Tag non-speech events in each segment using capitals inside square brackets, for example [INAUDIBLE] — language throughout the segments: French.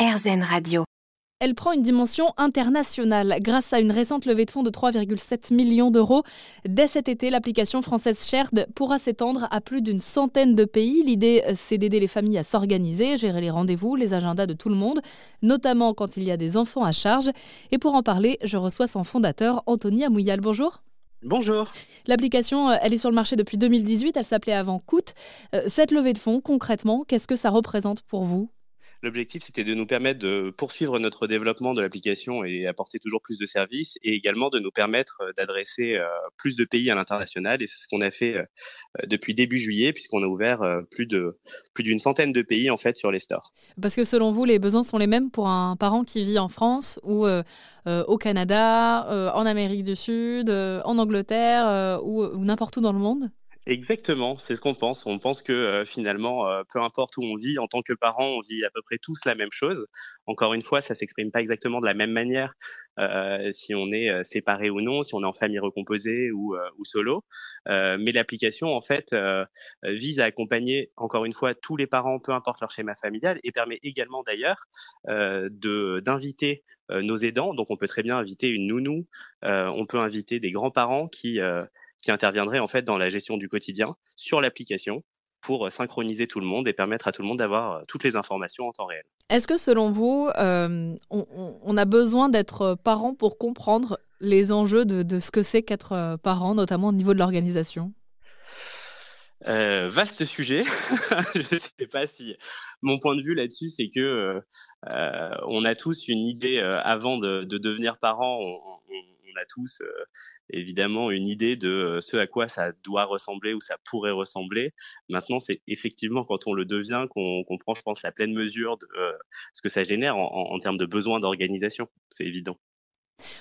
RZN Radio. Elle prend une dimension internationale grâce à une récente levée de fonds de 3,7 millions d'euros. Dès cet été, l'application française Shared pourra s'étendre à plus d'une centaine de pays. L'idée, c'est d'aider les familles à s'organiser, gérer les rendez-vous, les agendas de tout le monde, notamment quand il y a des enfants à charge. Et pour en parler, je reçois son fondateur, Anthony Amouyal. Bonjour. Bonjour. L'application, elle est sur le marché depuis 2018, elle s'appelait avant Coûte. Euh, cette levée de fonds, concrètement, qu'est-ce que ça représente pour vous? L'objectif, c'était de nous permettre de poursuivre notre développement de l'application et apporter toujours plus de services et également de nous permettre euh, d'adresser euh, plus de pays à l'international. Et c'est ce qu'on a fait euh, depuis début juillet puisqu'on a ouvert plus de plus d'une centaine de pays en fait sur les stores. Parce que selon vous, les besoins sont les mêmes pour un parent qui vit en France ou au Canada, en Amérique du Sud, en Angleterre ou n'importe où dans le monde? Exactement, c'est ce qu'on pense. On pense que euh, finalement, euh, peu importe où on vit, en tant que parent, on vit à peu près tous la même chose. Encore une fois, ça s'exprime pas exactement de la même manière euh, si on est séparé ou non, si on est en famille recomposée ou, solo. mais l'application, en fait, vise à accompagner, encore une fois, tous les parents, peu importe leur schéma familial, et permet également d'ailleurs d'inviter nos aidants. Donc, on peut très bien inviter une nounou, on peut inviter des grands-parents qui qui interviendrait en fait dans la gestion du quotidien sur l'application pour euh, synchroniser tout le monde et permettre à tout le monde d'avoir euh, toutes les informations en temps réel. Est-ce que selon vous, euh, on, a besoin d'être parent pour comprendre les enjeux de, ce que c'est qu'être parent, notamment au niveau de l'organisation? Vaste sujet. [LAUGHS] je ne sais pas si mon point de vue là-dessus, c'est que on a tous une idée avant de, devenir parent. On, on a tous euh, évidemment une idée de euh, ce à quoi ça doit ressembler ou ça pourrait ressembler. Maintenant, c'est effectivement quand on le devient qu'on comprend, je pense, la pleine mesure de euh, ce que ça génère en, termes de besoin d'organisation. C'est évident.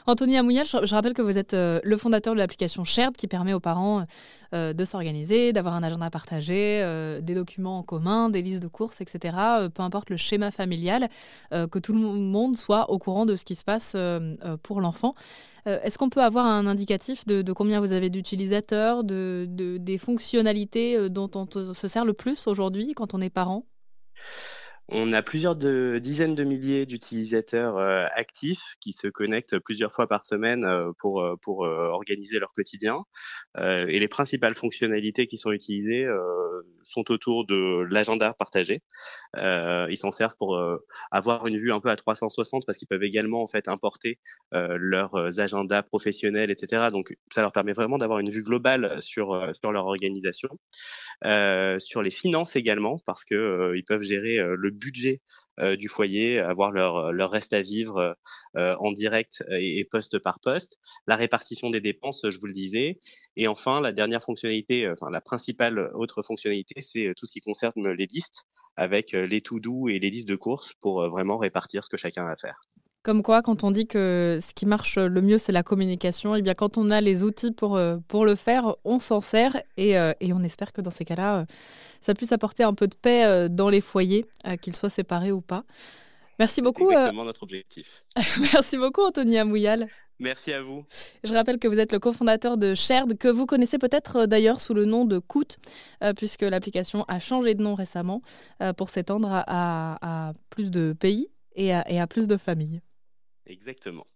Anthony Amouyal, je, rappelle que vous êtes euh, le fondateur de l'application Shared qui permet aux parents euh, de s'organiser, d'avoir un agenda partagé, euh, des documents en commun, des listes de courses, etc. peu importe le schéma familial, que tout le monde soit au courant de ce qui se passe pour l'enfant. Est-ce qu'on peut avoir un indicatif de, combien vous avez d'utilisateurs, de, des fonctionnalités dont on se sert le plus aujourd'hui quand on est parent? On a plusieurs de, dizaines de milliers d'utilisateurs euh, actifs qui se connectent plusieurs fois par semaine euh, pour, euh, pour organiser leur quotidien. et les principales fonctionnalités qui sont utilisées sont autour de l'agenda partagé. ils s'en servent pour avoir une vue un peu à 360 parce qu'ils peuvent également en fait importer leurs agendas professionnels, etc. Donc ça leur permet vraiment d'avoir une vue globale sur, leur organisation. sur les finances également parce que ils peuvent gérer le budget euh, du foyer, avoir leur, euh, leur reste à vivre euh, en direct et, poste par poste, la répartition des dépenses, je vous le disais, et enfin la dernière fonctionnalité, enfin la principale autre fonctionnalité, c'est tout ce qui concerne les listes avec les to-do et les listes de courses pour vraiment répartir ce que chacun a à faire. Comme quoi, quand on dit que ce qui marche le mieux, c'est la communication, et eh bien quand on a les outils pour, pour le faire, on s'en sert et, et, on espère que dans ces cas-là, ça puisse apporter un peu de paix euh, dans les foyers, euh, qu'ils soient séparés ou pas. Merci beaucoup. Euh, exactement notre objectif. [LAUGHS] Merci beaucoup, Anthony Amouyal. Merci à vous. Je rappelle que vous êtes le cofondateur de Shared, que vous connaissez peut-être d'ailleurs sous le nom de Coot, puisque l'application a changé de nom récemment pour s'étendre à, plus de pays et à plus de familles. Exactement.